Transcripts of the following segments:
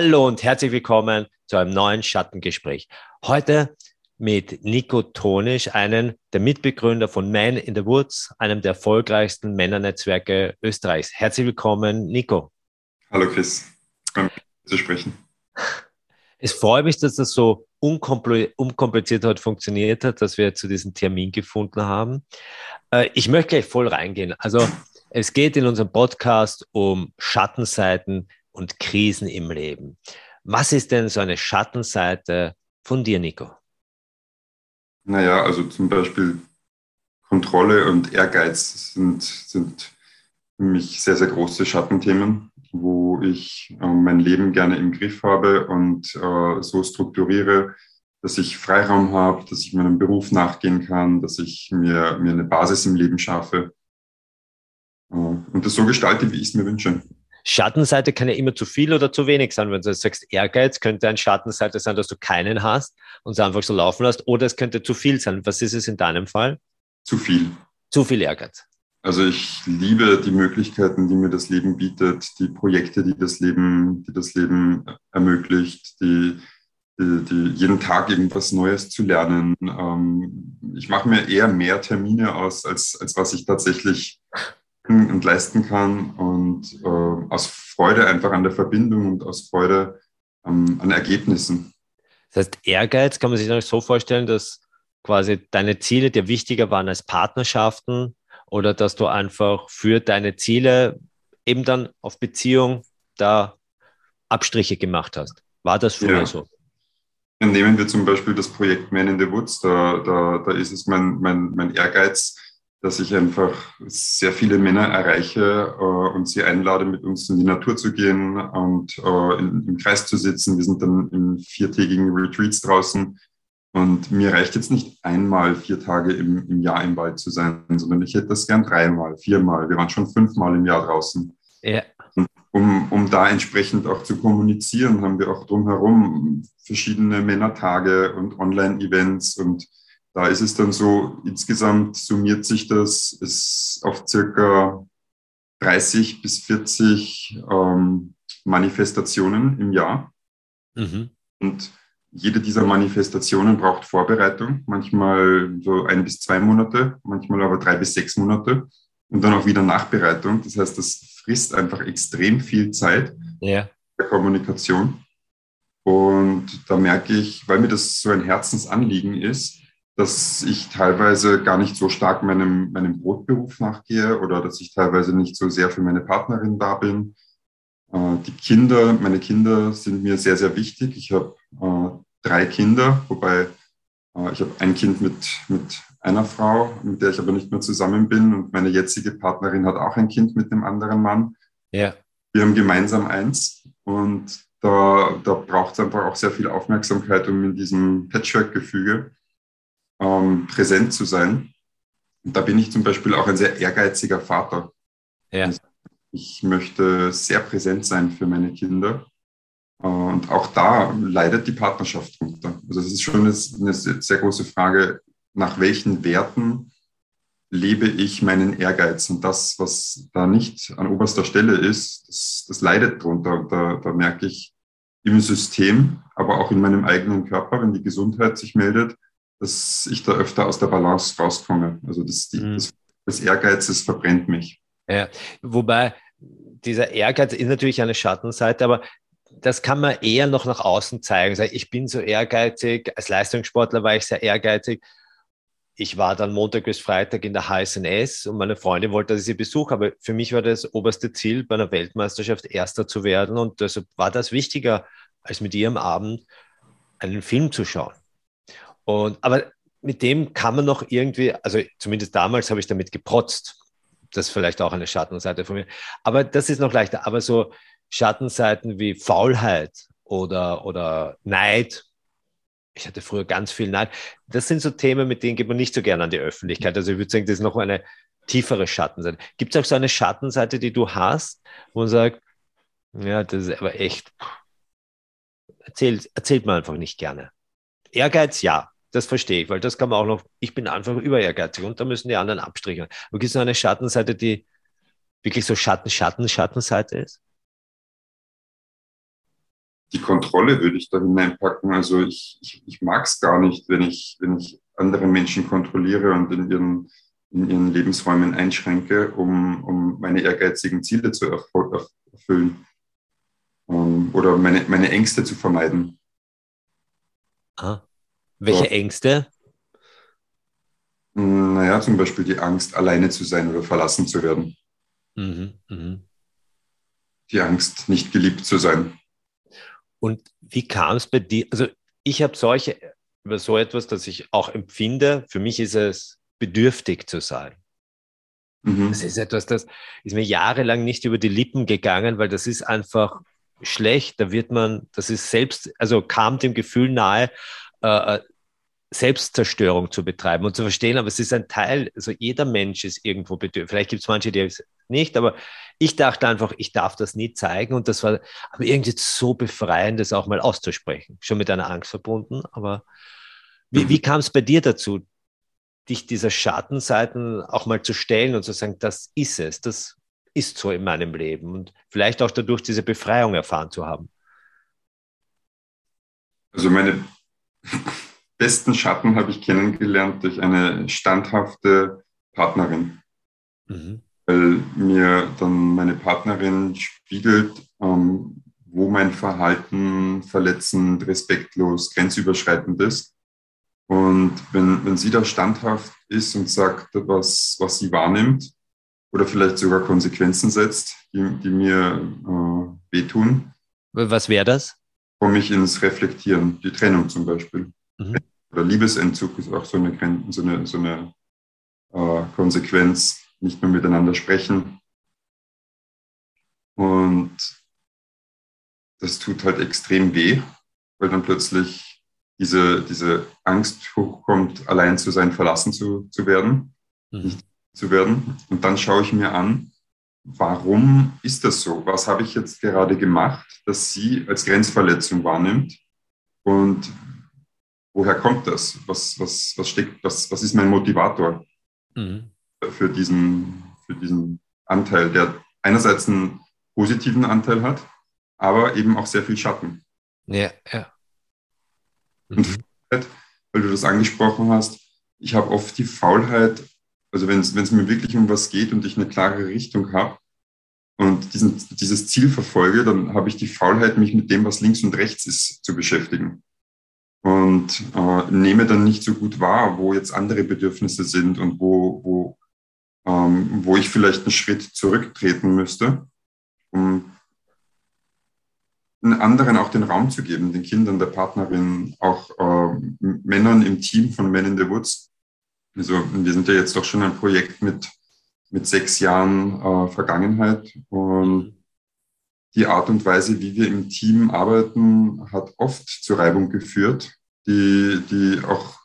Hallo und herzlich willkommen zu einem neuen Schattengespräch. Heute mit Nico Tonisch, einem der Mitbegründer von Man in the Woods, einem der erfolgreichsten Männernetzwerke Österreichs. Herzlich willkommen, Nico. Hallo Chris, Danke zu sprechen. Es freut mich, dass das so unkompliziert heute funktioniert hat, dass wir zu diesem Termin gefunden haben. Äh, ich möchte gleich voll reingehen. Also es geht in unserem Podcast um Schattenseiten und Krisen im Leben. Was ist denn so eine Schattenseite von dir, Nico? Naja, also zum Beispiel Kontrolle und Ehrgeiz sind, sind für mich sehr, sehr große Schattenthemen, wo ich äh, mein Leben gerne im Griff habe und äh, so strukturiere, dass ich Freiraum habe, dass ich meinem Beruf nachgehen kann, dass ich mir, mir eine Basis im Leben schaffe äh, und das so gestalte, wie ich es mir wünsche. Schattenseite kann ja immer zu viel oder zu wenig sein. Wenn du sagst, Ehrgeiz könnte eine Schattenseite sein, dass du keinen hast und es einfach so laufen lässt, oder es könnte zu viel sein. Was ist es in deinem Fall? Zu viel. Zu viel Ehrgeiz. Also ich liebe die Möglichkeiten, die mir das Leben bietet, die Projekte, die das Leben, die das Leben ermöglicht, die, die, die jeden Tag irgendwas Neues zu lernen. Ähm, ich mache mir eher mehr Termine aus, als, als was ich tatsächlich und leisten kann und äh, aus Freude einfach an der Verbindung und aus Freude ähm, an Ergebnissen. Das heißt, Ehrgeiz kann man sich so vorstellen, dass quasi deine Ziele dir wichtiger waren als Partnerschaften oder dass du einfach für deine Ziele eben dann auf Beziehung da Abstriche gemacht hast. War das früher ja. so? Nehmen wir zum Beispiel das Projekt Man in the Woods, da, da, da ist es mein, mein, mein Ehrgeiz, dass ich einfach sehr viele Männer erreiche äh, und sie einlade, mit uns in die Natur zu gehen und äh, in, im Kreis zu sitzen. Wir sind dann in viertägigen Retreats draußen. Und mir reicht jetzt nicht einmal vier Tage im, im Jahr im Wald zu sein, sondern ich hätte das gern dreimal, viermal. Wir waren schon fünfmal im Jahr draußen. Ja. Um, um da entsprechend auch zu kommunizieren, haben wir auch drumherum verschiedene Männertage und Online-Events und da ist es dann so, insgesamt summiert sich das ist auf circa 30 bis 40 ähm, Manifestationen im Jahr. Mhm. Und jede dieser Manifestationen braucht Vorbereitung, manchmal so ein bis zwei Monate, manchmal aber drei bis sechs Monate und dann auch wieder Nachbereitung. Das heißt, das frisst einfach extrem viel Zeit ja. der Kommunikation. Und da merke ich, weil mir das so ein Herzensanliegen ist, dass ich teilweise gar nicht so stark meinem, meinem Brotberuf nachgehe oder dass ich teilweise nicht so sehr für meine Partnerin da bin. Äh, die Kinder, meine Kinder sind mir sehr, sehr wichtig. Ich habe äh, drei Kinder, wobei äh, ich habe ein Kind mit, mit einer Frau, mit der ich aber nicht mehr zusammen bin. Und meine jetzige Partnerin hat auch ein Kind mit einem anderen Mann. Ja. Wir haben gemeinsam eins. Und da, da braucht es einfach auch sehr viel Aufmerksamkeit, um in diesem Patchwork-Gefüge ähm, präsent zu sein. Und da bin ich zum Beispiel auch ein sehr ehrgeiziger Vater. Ja. Also ich möchte sehr präsent sein für meine Kinder. Und auch da leidet die Partnerschaft drunter. Also es ist schon eine, eine sehr große Frage, nach welchen Werten lebe ich meinen Ehrgeiz? Und das, was da nicht an oberster Stelle ist, das, das leidet drunter. Und da, da merke ich im System, aber auch in meinem eigenen Körper, wenn die Gesundheit sich meldet, dass ich da öfter aus der Balance rauskomme. Also das, die, mhm. das, das Ehrgeizes verbrennt mich. Ja, wobei dieser Ehrgeiz ist natürlich eine Schattenseite, aber das kann man eher noch nach außen zeigen. Ich bin so ehrgeizig, als Leistungssportler war ich sehr ehrgeizig. Ich war dann Montag bis Freitag in der HSNS und meine Freundin wollte, dass ich sie besuche, aber für mich war das oberste Ziel, bei einer Weltmeisterschaft Erster zu werden und deshalb war das wichtiger, als mit ihr am Abend einen Film zu schauen. Und, aber mit dem kann man noch irgendwie, also zumindest damals habe ich damit geprotzt. Das ist vielleicht auch eine Schattenseite von mir. Aber das ist noch leichter. Aber so Schattenseiten wie Faulheit oder, oder Neid, ich hatte früher ganz viel Neid. Das sind so Themen, mit denen geht man nicht so gerne an die Öffentlichkeit. Also ich würde sagen, das ist noch eine tiefere Schattenseite. Gibt es auch so eine Schattenseite, die du hast, wo man sagt, ja, das ist aber echt, erzählt, erzählt man einfach nicht gerne. Ehrgeiz, ja. Das verstehe ich, weil das kann man auch noch, ich bin einfach über ehrgeizig und da müssen die anderen abstrichen. Aber gibt es noch eine Schattenseite, die wirklich so Schatten, Schatten, Schattenseite ist? die Kontrolle würde ich da hineinpacken. Also ich, ich, ich mag es gar nicht, wenn ich, wenn ich andere Menschen kontrolliere und in ihren, in ihren Lebensräumen einschränke, um, um meine ehrgeizigen Ziele zu erfüllen um, oder meine, meine Ängste zu vermeiden. Ah. Welche so. Ängste? Naja, zum Beispiel die Angst, alleine zu sein oder verlassen zu werden. Mhm, mh. Die Angst, nicht geliebt zu sein. Und wie kam es bei dir? Also ich habe solche, über so etwas, das ich auch empfinde, für mich ist es bedürftig zu sein. Mhm. Das ist etwas, das ist mir jahrelang nicht über die Lippen gegangen, weil das ist einfach schlecht. Da wird man, das ist selbst, also kam dem Gefühl nahe, äh, äh Selbstzerstörung zu betreiben und zu verstehen, aber es ist ein Teil, also jeder Mensch ist irgendwo bedürftig. Vielleicht gibt es manche, die es nicht, aber ich dachte einfach, ich darf das nie zeigen und das war aber irgendwie so befreiend, das auch mal auszusprechen. Schon mit einer Angst verbunden, aber wie, wie kam es bei dir dazu, dich dieser Schattenseiten auch mal zu stellen und zu sagen, das ist es, das ist so in meinem Leben und vielleicht auch dadurch diese Befreiung erfahren zu haben? Also meine besten Schatten habe ich kennengelernt durch eine standhafte Partnerin. Mhm. Weil mir dann meine Partnerin spiegelt, ähm, wo mein Verhalten verletzend, respektlos, grenzüberschreitend ist. Und wenn, wenn sie da standhaft ist und sagt, was, was sie wahrnimmt, oder vielleicht sogar Konsequenzen setzt, die, die mir äh, wehtun. Was wäre das? Komme ich ins Reflektieren, die Trennung zum Beispiel. Mhm oder Liebesentzug ist auch so eine, so eine, so eine äh, Konsequenz, nicht mehr miteinander sprechen. Und das tut halt extrem weh, weil dann plötzlich diese, diese Angst hochkommt, allein zu sein, verlassen zu, zu werden, mhm. nicht zu werden. Und dann schaue ich mir an, warum ist das so? Was habe ich jetzt gerade gemacht, dass sie als Grenzverletzung wahrnimmt? Und woher kommt das? Was, was, was, steckt, was, was ist mein Motivator mhm. für, diesen, für diesen Anteil, der einerseits einen positiven Anteil hat, aber eben auch sehr viel Schatten. Ja, ja. Mhm. Und weil du das angesprochen hast, ich habe oft die Faulheit, also wenn es mir wirklich um was geht und ich eine klare Richtung habe und diesen, dieses Ziel verfolge, dann habe ich die Faulheit, mich mit dem, was links und rechts ist, zu beschäftigen und äh, nehme dann nicht so gut wahr, wo jetzt andere Bedürfnisse sind und wo, wo, ähm, wo ich vielleicht einen Schritt zurücktreten müsste, um den anderen auch den Raum zu geben, den Kindern, der Partnerin, auch äh, Männern im Team von Men in the Woods. Also wir sind ja jetzt doch schon ein Projekt mit, mit sechs Jahren äh, Vergangenheit und die Art und Weise, wie wir im Team arbeiten, hat oft zu Reibung geführt, die, die auch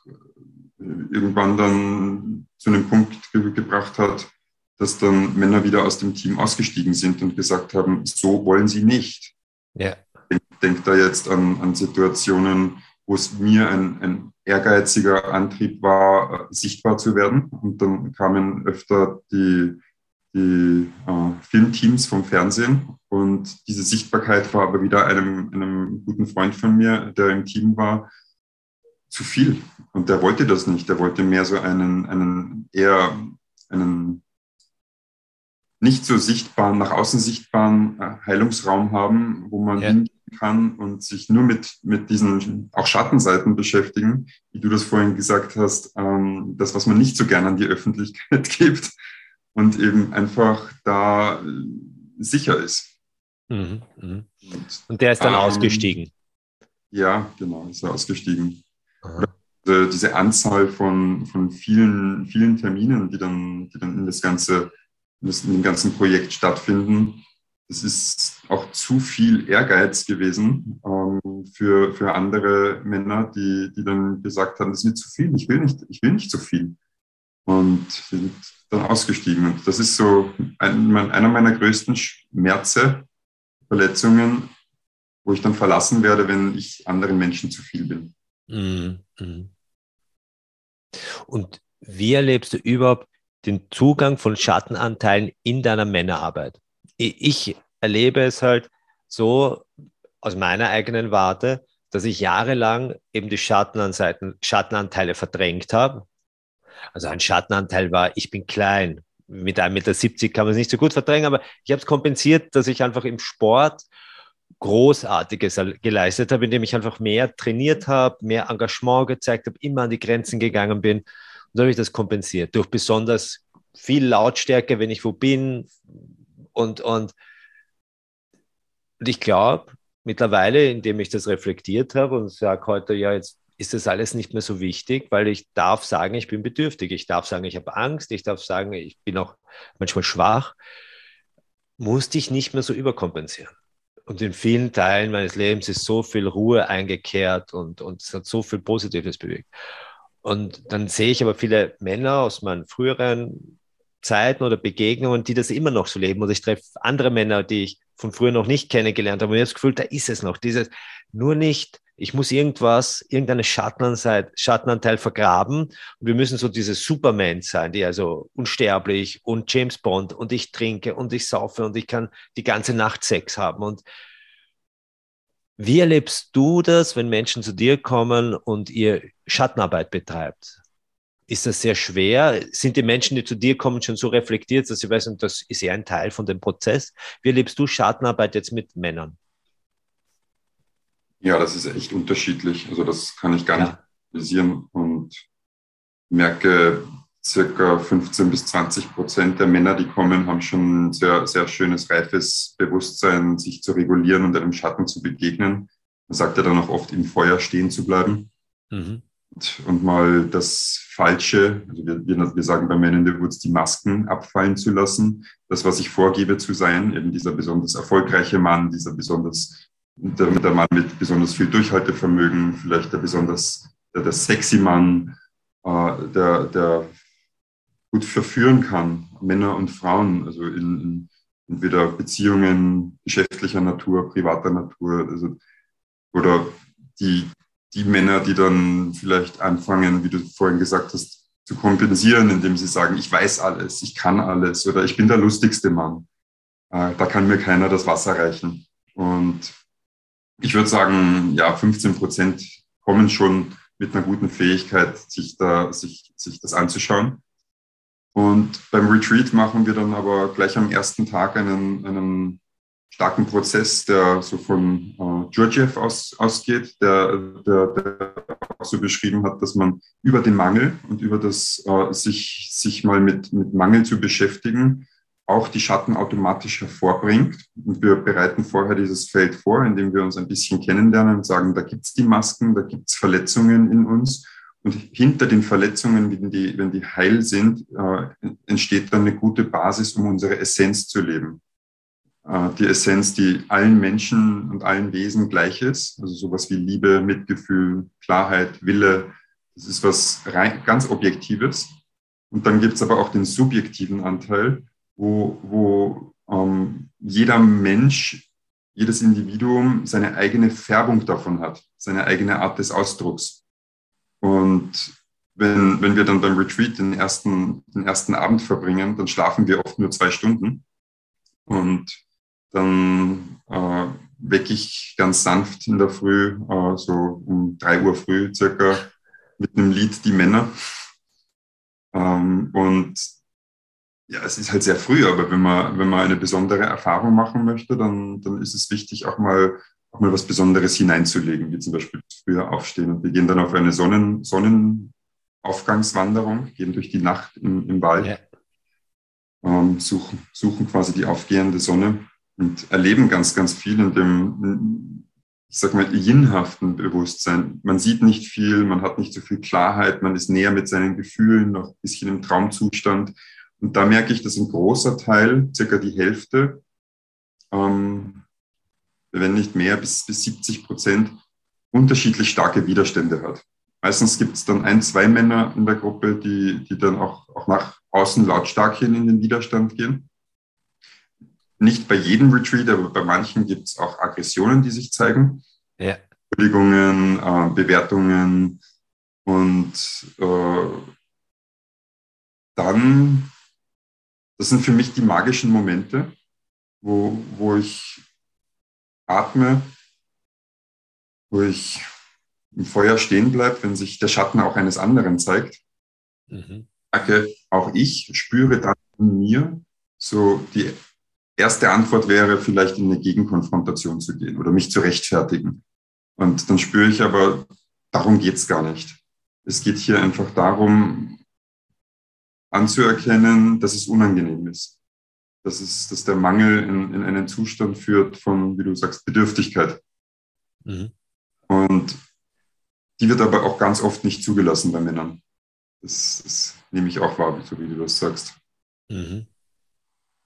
irgendwann dann zu einem Punkt ge gebracht hat, dass dann Männer wieder aus dem Team ausgestiegen sind und gesagt haben, so wollen sie nicht. Ja. Ich denke da jetzt an, an Situationen, wo es mir ein, ein ehrgeiziger Antrieb war, sichtbar zu werden. Und dann kamen öfter die die äh, Filmteams vom Fernsehen. Und diese Sichtbarkeit war aber wieder einem, einem guten Freund von mir, der im Team war, zu viel. Und der wollte das nicht. Der wollte mehr so einen, einen eher einen nicht so sichtbaren, nach außen sichtbaren äh, Heilungsraum haben, wo man ja. Kann und sich nur mit, mit diesen auch Schattenseiten beschäftigen, wie du das vorhin gesagt hast, ähm, das, was man nicht so gern an die Öffentlichkeit gibt und eben einfach da äh, sicher ist. Mhm, mh. und, und, der ist dann ähm, ausgestiegen. Ja, genau, ist er ausgestiegen. Äh, diese Anzahl von, von vielen, vielen Terminen, die dann, die dann in das ganze, in, das, in dem ganzen Projekt stattfinden, das ist auch zu viel Ehrgeiz gewesen ähm, für, für andere Männer, die, die dann gesagt haben, das ist mir zu viel, ich will nicht, ich will nicht zu viel. Und sind dann ausgestiegen. Und das ist so ein, einer meiner größten Schmerze, Verletzungen, wo ich dann verlassen werde, wenn ich anderen Menschen zu viel bin. Mhm. Und wie erlebst du überhaupt den Zugang von Schattenanteilen in deiner Männerarbeit? Ich erlebe es halt so, aus meiner eigenen Warte, dass ich jahrelang eben die Schattenanseiten, Schattenanteile verdrängt habe. Also ein Schattenanteil war, ich bin klein. Mit 1,70 Meter kann man es nicht so gut verdrängen, aber ich habe es kompensiert, dass ich einfach im Sport Großartiges geleistet habe, indem ich einfach mehr trainiert habe, mehr Engagement gezeigt habe, immer an die Grenzen gegangen bin. Und so habe ich das kompensiert durch besonders viel Lautstärke, wenn ich wo bin. Und, und, und ich glaube, mittlerweile, indem ich das reflektiert habe und sage heute, ja, jetzt ist das alles nicht mehr so wichtig, weil ich darf sagen, ich bin bedürftig. Ich darf sagen, ich habe Angst. Ich darf sagen, ich bin auch manchmal schwach. Musste ich nicht mehr so überkompensieren. Und in vielen Teilen meines Lebens ist so viel Ruhe eingekehrt und, und es hat so viel Positives bewegt. Und dann sehe ich aber viele Männer aus meinen früheren Zeiten oder Begegnungen, die das immer noch so leben. Oder ich treffe andere Männer, die ich von früher noch nicht kennengelernt habe. Und ich habe das Gefühl, da ist es noch. Dieses nur nicht, ich muss irgendwas, irgendeine Schattenanteil, Schattenanteil vergraben. Und wir müssen so diese Superman sein, die also unsterblich und James Bond und ich trinke und ich saufe und ich kann die ganze Nacht Sex haben. Und wie erlebst du das, wenn Menschen zu dir kommen und ihr Schattenarbeit betreibt? Ist das sehr schwer? Sind die Menschen, die zu dir kommen, schon so reflektiert, dass sie wissen, das ist eher ein Teil von dem Prozess? Wie erlebst du Schattenarbeit jetzt mit Männern? Ja, das ist echt unterschiedlich. Also das kann ich gar nicht analysieren und merke, circa 15 bis 20 Prozent der Männer, die kommen, haben schon ein sehr, sehr schönes, reifes Bewusstsein, sich zu regulieren und einem Schatten zu begegnen. Man sagt ja dann auch oft, im Feuer stehen zu bleiben. Mhm. Und, mal das Falsche, also wir, wir, sagen bei Men in the Woods, die Masken abfallen zu lassen. Das, was ich vorgebe zu sein, eben dieser besonders erfolgreiche Mann, dieser besonders, der, der Mann mit besonders viel Durchhaltevermögen, vielleicht der besonders, der, der sexy Mann, äh, der, der gut verführen kann, Männer und Frauen, also in, in entweder Beziehungen geschäftlicher Natur, privater Natur, also, oder die, die Männer, die dann vielleicht anfangen, wie du vorhin gesagt hast, zu kompensieren, indem sie sagen, ich weiß alles, ich kann alles oder ich bin der lustigste Mann. Äh, da kann mir keiner das Wasser reichen. Und ich würde sagen, ja, 15 Prozent kommen schon mit einer guten Fähigkeit, sich, da, sich, sich das anzuschauen. Und beim Retreat machen wir dann aber gleich am ersten Tag einen, einen starken Prozess, der so von äh, Georgiev aus, ausgeht, der, der, der auch so beschrieben hat, dass man über den Mangel und über das äh, sich, sich mal mit, mit Mangel zu beschäftigen, auch die Schatten automatisch hervorbringt. Und wir bereiten vorher dieses Feld vor, indem wir uns ein bisschen kennenlernen und sagen, da gibt's die Masken, da gibt's Verletzungen in uns. Und hinter den Verletzungen, wenn die, wenn die heil sind, äh, entsteht dann eine gute Basis, um unsere Essenz zu leben. Äh, die Essenz, die allen Menschen und allen Wesen gleich ist, also sowas wie Liebe, Mitgefühl, Klarheit, Wille, das ist was rein, ganz Objektives. Und dann gibt es aber auch den subjektiven Anteil, wo, wo ähm, jeder Mensch, jedes Individuum seine eigene Färbung davon hat, seine eigene Art des Ausdrucks. Und wenn, wenn wir dann beim Retreat den ersten, den ersten Abend verbringen, dann schlafen wir oft nur zwei Stunden. Und dann äh, wecke ich ganz sanft in der Früh, äh, so um drei Uhr früh circa, mit einem Lied Die Männer. Ähm, und ja, es ist halt sehr früh, aber wenn man, wenn man eine besondere Erfahrung machen möchte, dann, dann ist es wichtig, auch mal auch mal was Besonderes hineinzulegen, wie zum Beispiel früher aufstehen. Und wir gehen dann auf eine Sonnen, Sonnenaufgangswanderung, gehen durch die Nacht im, im Wald, ja. ähm, suchen, suchen quasi die aufgehende Sonne und erleben ganz, ganz viel in dem, ich sag mal, jinhaften Bewusstsein. Man sieht nicht viel, man hat nicht so viel Klarheit, man ist näher mit seinen Gefühlen, noch ein bisschen im Traumzustand. Und da merke ich, dass ein großer Teil, circa die Hälfte, ähm, wenn nicht mehr, bis, bis 70 Prozent unterschiedlich starke Widerstände hat. Meistens gibt es dann ein, zwei Männer in der Gruppe, die, die dann auch, auch nach außen lautstark hin in den Widerstand gehen. Nicht bei jedem Retreat, aber bei manchen gibt es auch Aggressionen, die sich zeigen. Ja. Entschuldigungen, äh, Bewertungen und äh, dann, das sind für mich die magischen Momente, wo, wo ich atme wo ich im Feuer stehen bleibe, wenn sich der Schatten auch eines anderen zeigt. Mhm. Auch ich spüre dann in mir so die erste Antwort wäre vielleicht in eine Gegenkonfrontation zu gehen oder mich zu rechtfertigen. Und dann spüre ich aber, darum geht es gar nicht. Es geht hier einfach darum, anzuerkennen, dass es unangenehm ist. Dass, es, dass der Mangel in, in einen Zustand führt von, wie du sagst, Bedürftigkeit. Mhm. Und die wird aber auch ganz oft nicht zugelassen bei Männern. Das, das nehme ich auch wahr, so wie du das sagst. Mhm.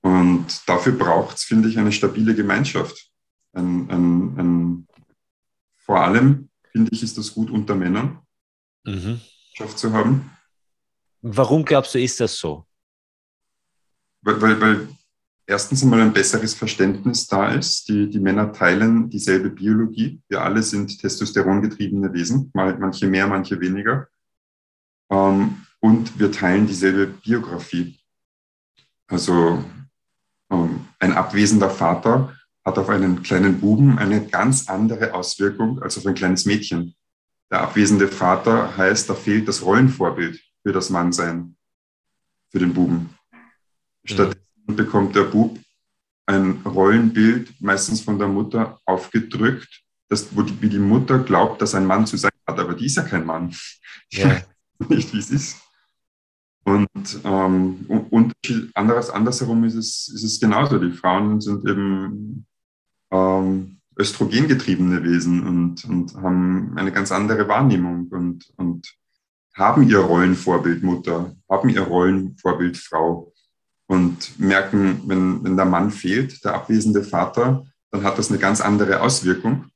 Und dafür braucht es, finde ich, eine stabile Gemeinschaft. Ein, ein, ein, vor allem, finde ich, ist das gut unter Männern, mhm. zu haben. Warum glaubst du, ist das so? Weil, weil, weil erstens einmal ein besseres Verständnis da ist. Die, die Männer teilen dieselbe Biologie. Wir alle sind testosterongetriebene Wesen, manche mehr, manche weniger. Ähm, und wir teilen dieselbe Biografie. Also ein abwesender Vater hat auf einen kleinen Buben eine ganz andere Auswirkung als auf ein kleines Mädchen. Der abwesende Vater heißt, da fehlt das Rollenvorbild für das Mannsein, für den Buben. Stattdessen mhm. bekommt der Bub ein Rollenbild, meistens von der Mutter aufgedrückt, das, wo die, wie die Mutter glaubt, dass ein Mann zu sein hat, aber die ist ja kein Mann. Ja. nicht, wie es ist. Und, ähm, und anderes, andersherum ist es, ist es genauso. Die Frauen sind eben ähm, östrogengetriebene Wesen und, und haben eine ganz andere Wahrnehmung und, und haben ihr Rollenvorbild Mutter, haben ihr Rollenvorbild Frau und merken, wenn, wenn der Mann fehlt, der abwesende Vater, dann hat das eine ganz andere Auswirkung.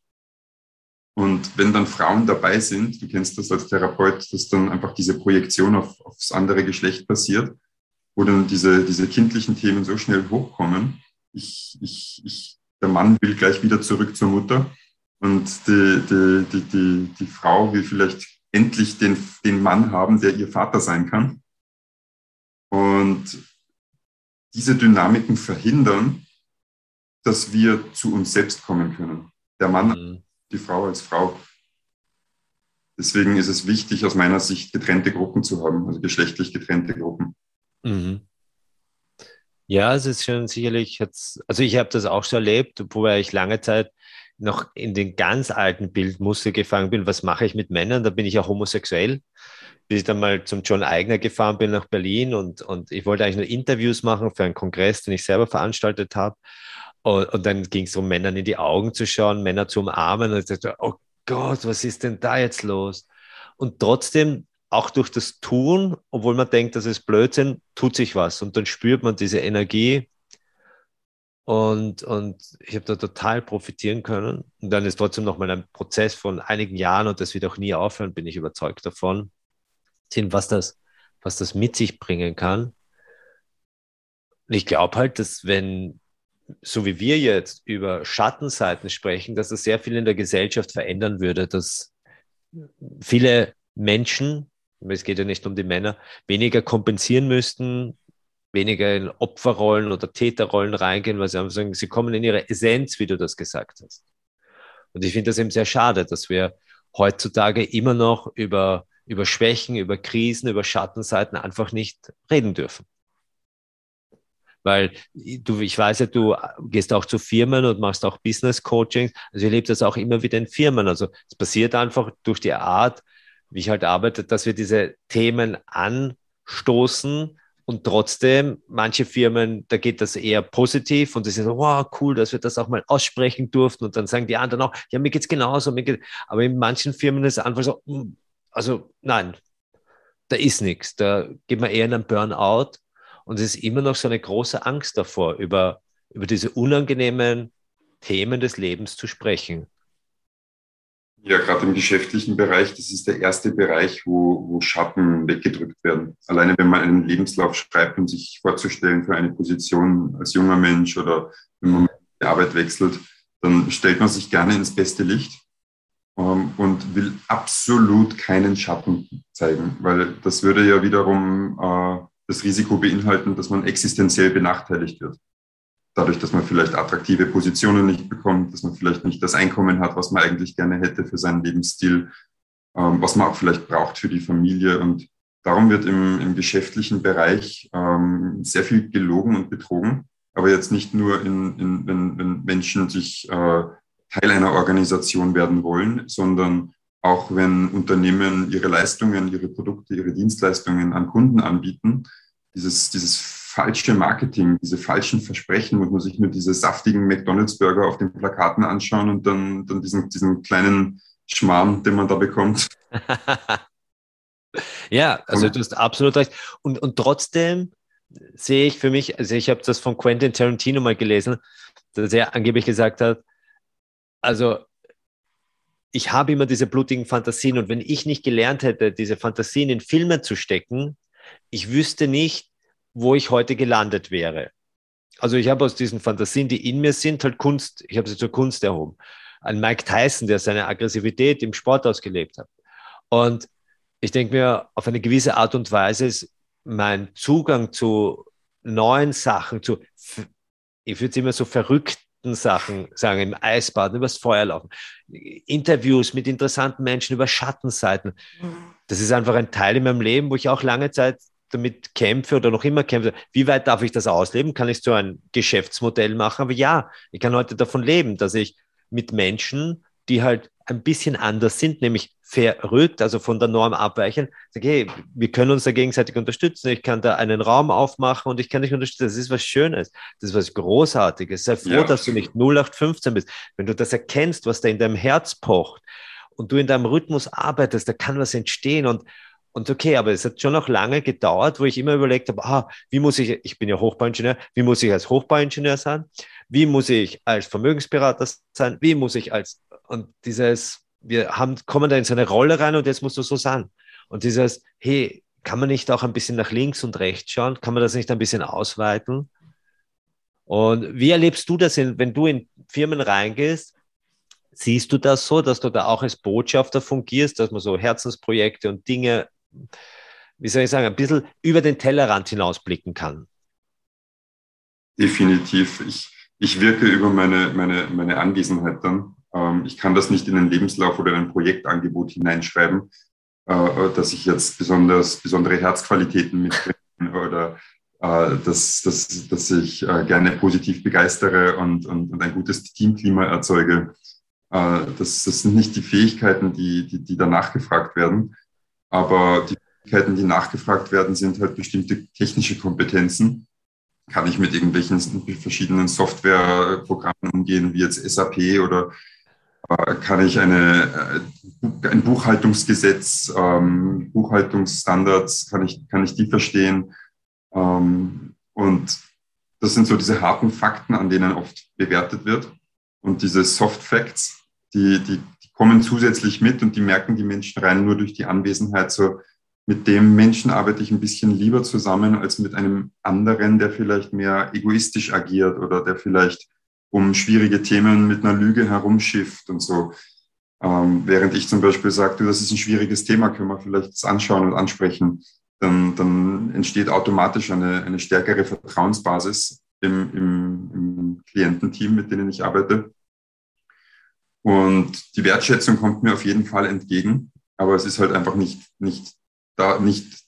Und wenn dann Frauen dabei sind, du kennst das als Therapeut, dass dann einfach diese Projektion auf, aufs andere Geschlecht passiert, wo dann diese, diese kindlichen Themen so schnell hochkommen. Ich, ich, ich, der Mann will gleich wieder zurück zur Mutter und die, die, die, die, die Frau will vielleicht endlich den, den Mann haben, der ihr Vater sein kann. Und diese Dynamiken verhindern, dass wir zu uns selbst kommen können. Der Mann mhm die Frau als Frau. Deswegen ist es wichtig, aus meiner Sicht getrennte Gruppen zu haben, also geschlechtlich getrennte Gruppen. Mhm. Ja, es ist schon sicherlich, jetzt, also ich habe das auch schon erlebt, wobei ich lange Zeit noch in den ganz alten Bildmuster gefangen bin. Was mache ich mit Männern? Da bin ich ja homosexuell. Bis ich dann mal zum John Eigner gefahren bin nach Berlin und, und ich wollte eigentlich nur Interviews machen für einen Kongress, den ich selber veranstaltet habe. Und, und dann ging es um Männern in die Augen zu schauen, Männer zu umarmen. Und ich dachte, oh Gott, was ist denn da jetzt los? Und trotzdem, auch durch das Tun, obwohl man denkt, das ist Blödsinn, tut sich was. Und dann spürt man diese Energie. Und, und ich habe da total profitieren können. Und dann ist trotzdem noch mal ein Prozess von einigen Jahren und das wird auch nie aufhören, bin ich überzeugt davon, was das, was das mit sich bringen kann. Und ich glaube halt, dass wenn so wie wir jetzt über Schattenseiten sprechen, dass das sehr viel in der Gesellschaft verändern würde, dass viele Menschen, es geht ja nicht um die Männer, weniger kompensieren müssten, weniger in Opferrollen oder Täterrollen reingehen, weil sie einfach sagen, sie kommen in ihre Essenz, wie du das gesagt hast. Und ich finde das eben sehr schade, dass wir heutzutage immer noch über, über Schwächen, über Krisen, über Schattenseiten einfach nicht reden dürfen. Weil du, ich weiß ja, du gehst auch zu Firmen und machst auch Business Coaching. Also ich erlebe das auch immer wieder in Firmen. Also es passiert einfach durch die Art, wie ich halt arbeite, dass wir diese Themen anstoßen und trotzdem, manche Firmen, da geht das eher positiv und sie sind so, wow, cool, dass wir das auch mal aussprechen durften. Und dann sagen die anderen auch, ja, mir geht's genauso. Mir geht's. Aber in manchen Firmen ist es einfach so, hm, also nein, da ist nichts. Da geht man eher in einen Burnout und es ist immer noch so eine große Angst davor, über, über diese unangenehmen Themen des Lebens zu sprechen. Ja, gerade im geschäftlichen Bereich, das ist der erste Bereich, wo, wo Schatten weggedrückt werden. Alleine wenn man einen Lebenslauf schreibt, um sich vorzustellen für eine Position als junger Mensch oder wenn man die Arbeit wechselt, dann stellt man sich gerne ins beste Licht ähm, und will absolut keinen Schatten zeigen, weil das würde ja wiederum äh, das Risiko beinhalten, dass man existenziell benachteiligt wird. dadurch, dass man vielleicht attraktive Positionen nicht bekommt, dass man vielleicht nicht das Einkommen hat, was man eigentlich gerne hätte für seinen Lebensstil, ähm, was man auch vielleicht braucht für die Familie. Und darum wird im, im geschäftlichen Bereich ähm, sehr viel gelogen und betrogen. Aber jetzt nicht nur, in, in, wenn, wenn Menschen sich äh, Teil einer Organisation werden wollen, sondern auch wenn Unternehmen ihre Leistungen, ihre Produkte, ihre Dienstleistungen an Kunden anbieten, dieses, dieses falsche Marketing, diese falschen Versprechen, muss man sich nur diese saftigen McDonalds-Burger auf den Plakaten anschauen und dann, dann diesen, diesen kleinen Schmarrn, den man da bekommt. ja, also du hast absolut recht. Und, und trotzdem sehe ich für mich, also ich habe das von Quentin Tarantino mal gelesen, dass er angeblich gesagt hat, also ich habe immer diese blutigen Fantasien und wenn ich nicht gelernt hätte, diese Fantasien in Filme zu stecken, ich wüsste nicht, wo ich heute gelandet wäre. Also ich habe aus diesen Fantasien, die in mir sind, halt Kunst, ich habe sie zur Kunst erhoben. Ein Mike Tyson, der seine Aggressivität im Sport ausgelebt hat. Und ich denke mir, auf eine gewisse Art und Weise ist mein Zugang zu neuen Sachen, zu, ich würde es immer so verrückten Sachen sagen, im Eisbaden, übers Feuer laufen, Interviews mit interessanten Menschen über Schattenseiten. Mhm. Das ist einfach ein Teil in meinem Leben, wo ich auch lange Zeit damit kämpfe oder noch immer kämpfe, wie weit darf ich das ausleben? Kann ich so ein Geschäftsmodell machen? Aber ja, ich kann heute davon leben, dass ich mit Menschen, die halt ein bisschen anders sind, nämlich verrückt, also von der Norm abweichen, sage, hey, wir können uns da gegenseitig unterstützen. Ich kann da einen Raum aufmachen und ich kann dich unterstützen. Das ist was Schönes. Das ist was Großartiges. Sei froh, ja. dass du nicht 0815 bist. Wenn du das erkennst, was da in deinem Herz pocht und du in deinem Rhythmus arbeitest, da kann was entstehen und und okay, aber es hat schon noch lange gedauert, wo ich immer überlegt habe, ah, wie muss ich, ich bin ja Hochbauingenieur, wie muss ich als Hochbauingenieur sein? Wie muss ich als Vermögensberater sein? Wie muss ich als, und dieses, wir haben, kommen da in so eine Rolle rein und jetzt musst du so sein. Und dieses, hey, kann man nicht auch ein bisschen nach links und rechts schauen? Kann man das nicht ein bisschen ausweiten? Und wie erlebst du das, in, wenn du in Firmen reingehst? Siehst du das so, dass du da auch als Botschafter fungierst, dass man so Herzensprojekte und Dinge wie soll ich sagen, ein bisschen über den Tellerrand hinausblicken kann. Definitiv. Ich, ich wirke über meine, meine, meine Anwesenheit dann. Ähm, ich kann das nicht in einen Lebenslauf oder ein Projektangebot hineinschreiben, äh, dass ich jetzt besonders, besondere Herzqualitäten mitbringe oder äh, dass, dass, dass ich äh, gerne positiv begeistere und, und, und ein gutes Teamklima erzeuge. Das, das sind nicht die Fähigkeiten, die, die, die danach gefragt werden. Aber die Fähigkeiten, die nachgefragt werden, sind halt bestimmte technische Kompetenzen. Kann ich mit irgendwelchen verschiedenen Softwareprogrammen umgehen, wie jetzt SAP oder äh, kann ich eine, äh, ein Buchhaltungsgesetz, ähm, Buchhaltungsstandards, kann ich, kann ich die verstehen? Ähm, und das sind so diese harten Fakten, an denen oft bewertet wird. Und diese Soft Facts, die, die, kommen zusätzlich mit und die merken die Menschen rein nur durch die Anwesenheit. So mit dem Menschen arbeite ich ein bisschen lieber zusammen als mit einem anderen, der vielleicht mehr egoistisch agiert oder der vielleicht um schwierige Themen mit einer Lüge herumschifft und so. Ähm, während ich zum Beispiel sage, das ist ein schwieriges Thema, können wir vielleicht anschauen und ansprechen, dann, dann entsteht automatisch eine, eine stärkere Vertrauensbasis im, im, im Kliententeam, mit denen ich arbeite. Und die Wertschätzung kommt mir auf jeden Fall entgegen, aber es ist halt einfach nicht, nicht, da, nicht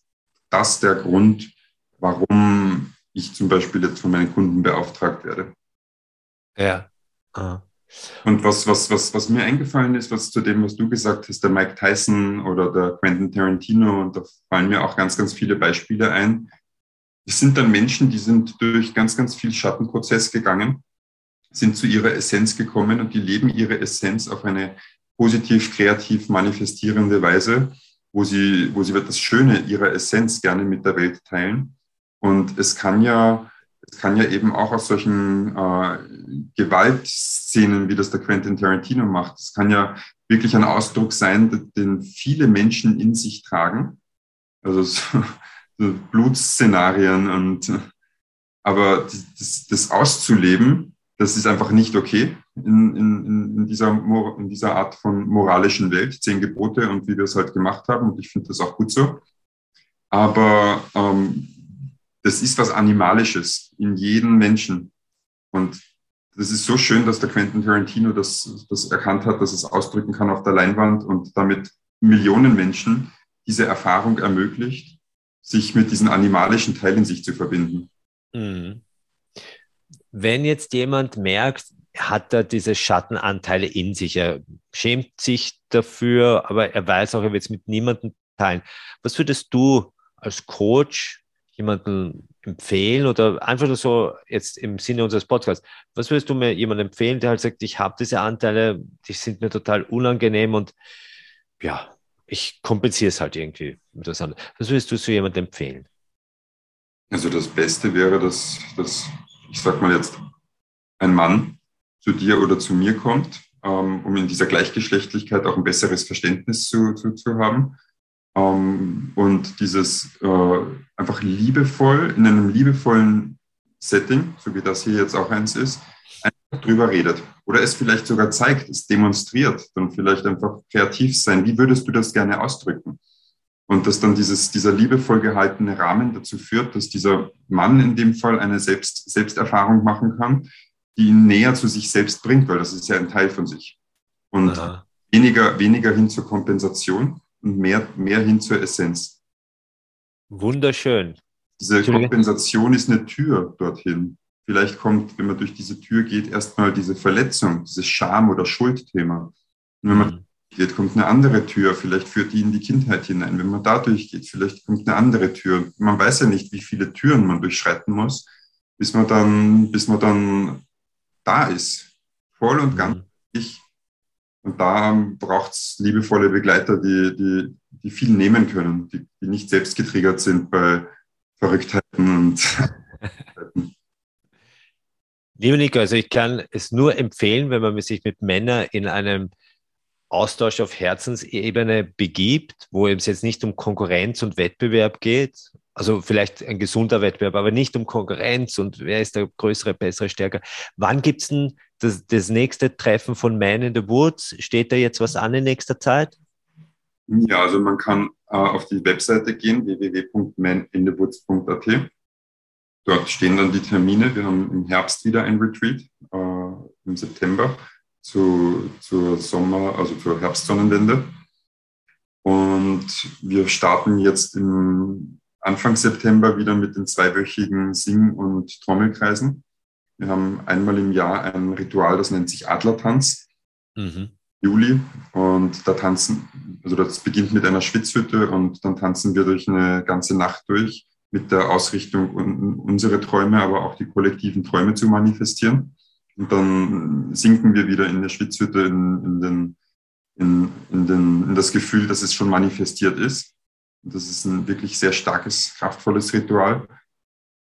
das der Grund, warum ich zum Beispiel jetzt von meinen Kunden beauftragt werde. Ja. Ah. Und was, was, was, was mir eingefallen ist, was zu dem, was du gesagt hast, der Mike Tyson oder der Quentin Tarantino, und da fallen mir auch ganz, ganz viele Beispiele ein. Es sind dann Menschen, die sind durch ganz, ganz viel Schattenprozess gegangen sind zu ihrer Essenz gekommen und die leben ihre Essenz auf eine positiv, kreativ manifestierende Weise, wo sie, wo sie das Schöne ihrer Essenz gerne mit der Welt teilen. Und es kann ja, es kann ja eben auch aus solchen äh, Gewaltszenen, wie das der Quentin Tarantino macht, es kann ja wirklich ein Ausdruck sein, den viele Menschen in sich tragen. Also so, so Blutszenarien und aber das, das auszuleben, das ist einfach nicht okay in, in, in, dieser, in dieser Art von moralischen Welt, zehn Gebote und wie wir es halt gemacht haben. Und ich finde das auch gut so. Aber ähm, das ist was Animalisches in jedem Menschen. Und das ist so schön, dass der Quentin Tarantino das, das erkannt hat, dass es ausdrücken kann auf der Leinwand und damit Millionen Menschen diese Erfahrung ermöglicht, sich mit diesem animalischen Teil in sich zu verbinden. Mhm. Wenn jetzt jemand merkt, hat er diese Schattenanteile in sich, er schämt sich dafür, aber er weiß auch, er wird es mit niemandem teilen. Was würdest du als Coach jemanden empfehlen oder einfach nur so jetzt im Sinne unseres Podcasts, was würdest du mir jemandem empfehlen, der halt sagt, ich habe diese Anteile, die sind mir total unangenehm und ja, ich kompensiere es halt irgendwie mit was anderes. Was würdest du so jemandem empfehlen? Also das Beste wäre, dass, dass ich sag mal jetzt, ein Mann zu dir oder zu mir kommt, ähm, um in dieser Gleichgeschlechtlichkeit auch ein besseres Verständnis zu, zu, zu haben ähm, und dieses äh, einfach liebevoll, in einem liebevollen Setting, so wie das hier jetzt auch eins ist, einfach drüber redet. Oder es vielleicht sogar zeigt, es demonstriert, dann vielleicht einfach kreativ sein. Wie würdest du das gerne ausdrücken? Und dass dann dieses, dieser liebevoll gehaltene Rahmen dazu führt, dass dieser Mann in dem Fall eine Selbst, Selbsterfahrung machen kann, die ihn näher zu sich selbst bringt, weil das ist ja ein Teil von sich. Und weniger, weniger hin zur Kompensation, und mehr, mehr hin zur Essenz. Wunderschön. Diese Kompensation ist eine Tür dorthin. Vielleicht kommt, wenn man durch diese Tür geht, erstmal diese Verletzung, dieses Scham- oder Schuldthema. Und wenn man mhm. Geht, kommt eine andere Tür. Vielleicht führt die in die Kindheit hinein. Wenn man da durchgeht, vielleicht kommt eine andere Tür. Man weiß ja nicht, wie viele Türen man durchschreiten muss, bis man dann, bis man dann da ist. Voll und ganz mhm. ich und da braucht es liebevolle Begleiter, die, die, die viel nehmen können, die, die nicht selbst getriggert sind bei Verrücktheiten und Liebe Nico, also ich kann es nur empfehlen, wenn man sich mit Männern in einem Austausch auf Herzensebene begibt, wo es jetzt nicht um Konkurrenz und Wettbewerb geht, also vielleicht ein gesunder Wettbewerb, aber nicht um Konkurrenz und wer ist der größere, bessere, stärker. Wann gibt es denn das, das nächste Treffen von Man in the Woods? Steht da jetzt was an in nächster Zeit? Ja, also man kann äh, auf die Webseite gehen, www.maninthewoods.at. Dort stehen dann die Termine. Wir haben im Herbst wieder ein Retreat, äh, im September zu, zur Sommer, also zur Herbstsonnenwende. Und wir starten jetzt im Anfang September wieder mit den zweiwöchigen Sing- und Trommelkreisen. Wir haben einmal im Jahr ein Ritual, das nennt sich Adlertanz. Mhm. Juli. Und da tanzen, also das beginnt mit einer Schwitzhütte und dann tanzen wir durch eine ganze Nacht durch mit der Ausrichtung, unsere Träume, aber auch die kollektiven Träume zu manifestieren. Und dann sinken wir wieder in der Schwitzhütte in, in, den, in, in, den, in das Gefühl, dass es schon manifestiert ist. Das ist ein wirklich sehr starkes, kraftvolles Ritual.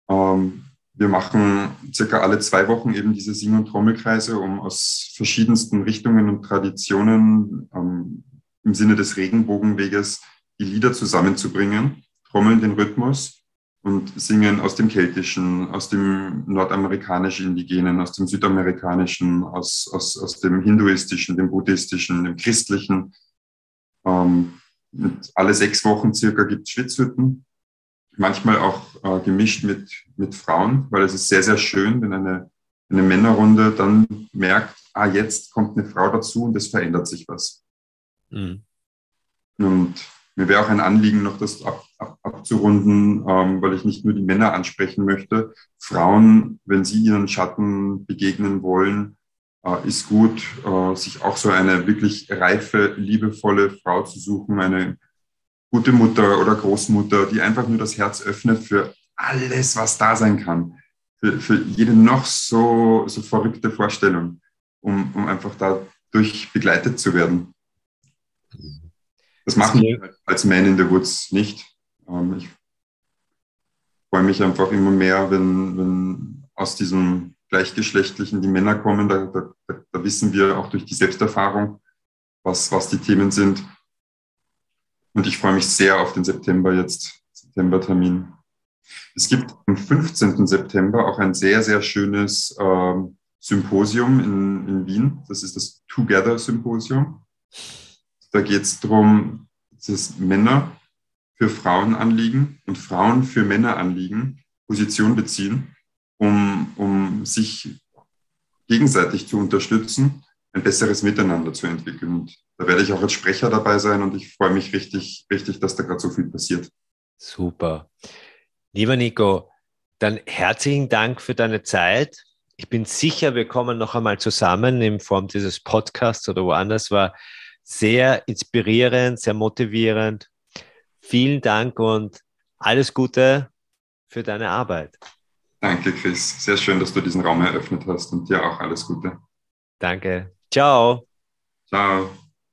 Ähm, wir machen circa alle zwei Wochen eben diese Sing- und Trommelkreise, um aus verschiedensten Richtungen und Traditionen ähm, im Sinne des Regenbogenweges die Lieder zusammenzubringen, trommeln den Rhythmus und singen aus dem Keltischen, aus dem nordamerikanisch-indigenen, aus dem südamerikanischen, aus, aus, aus dem hinduistischen, dem buddhistischen, dem christlichen. Ähm, alle sechs Wochen circa gibt es Schwitzhütten, manchmal auch äh, gemischt mit, mit Frauen, weil es ist sehr, sehr schön, wenn eine, eine Männerrunde dann merkt, ah, jetzt kommt eine Frau dazu und es verändert sich was. Mhm. Und mir wäre auch ein Anliegen, noch das ab, ab, abzurunden, ähm, weil ich nicht nur die Männer ansprechen möchte. Frauen, wenn sie ihren Schatten begegnen wollen, äh, ist gut, äh, sich auch so eine wirklich reife, liebevolle Frau zu suchen, eine gute Mutter oder Großmutter, die einfach nur das Herz öffnet für alles, was da sein kann, für, für jede noch so, so verrückte Vorstellung, um, um einfach dadurch begleitet zu werden. Das machen wir als Man in the Woods nicht. Ähm, ich freue mich einfach immer mehr, wenn, wenn aus diesem Gleichgeschlechtlichen die Männer kommen. Da, da, da wissen wir auch durch die Selbsterfahrung, was, was die Themen sind. Und ich freue mich sehr auf den September jetzt, September-Termin. Es gibt am 15. September auch ein sehr, sehr schönes ähm, Symposium in, in Wien. Das ist das Together-Symposium. Da geht es darum, dass Männer für Frauen anliegen und Frauen für Männer anliegen, Position beziehen um, um sich gegenseitig zu unterstützen, ein besseres Miteinander zu entwickeln. Und da werde ich auch als Sprecher dabei sein und ich freue mich richtig, richtig, dass da gerade so viel passiert. Super. Lieber Nico, dann herzlichen Dank für deine Zeit. Ich bin sicher, wir kommen noch einmal zusammen in Form dieses Podcasts oder woanders. War sehr inspirierend, sehr motivierend. Vielen Dank und alles Gute für deine Arbeit. Danke, Chris. Sehr schön, dass du diesen Raum eröffnet hast und dir auch alles Gute. Danke. Ciao. Ciao.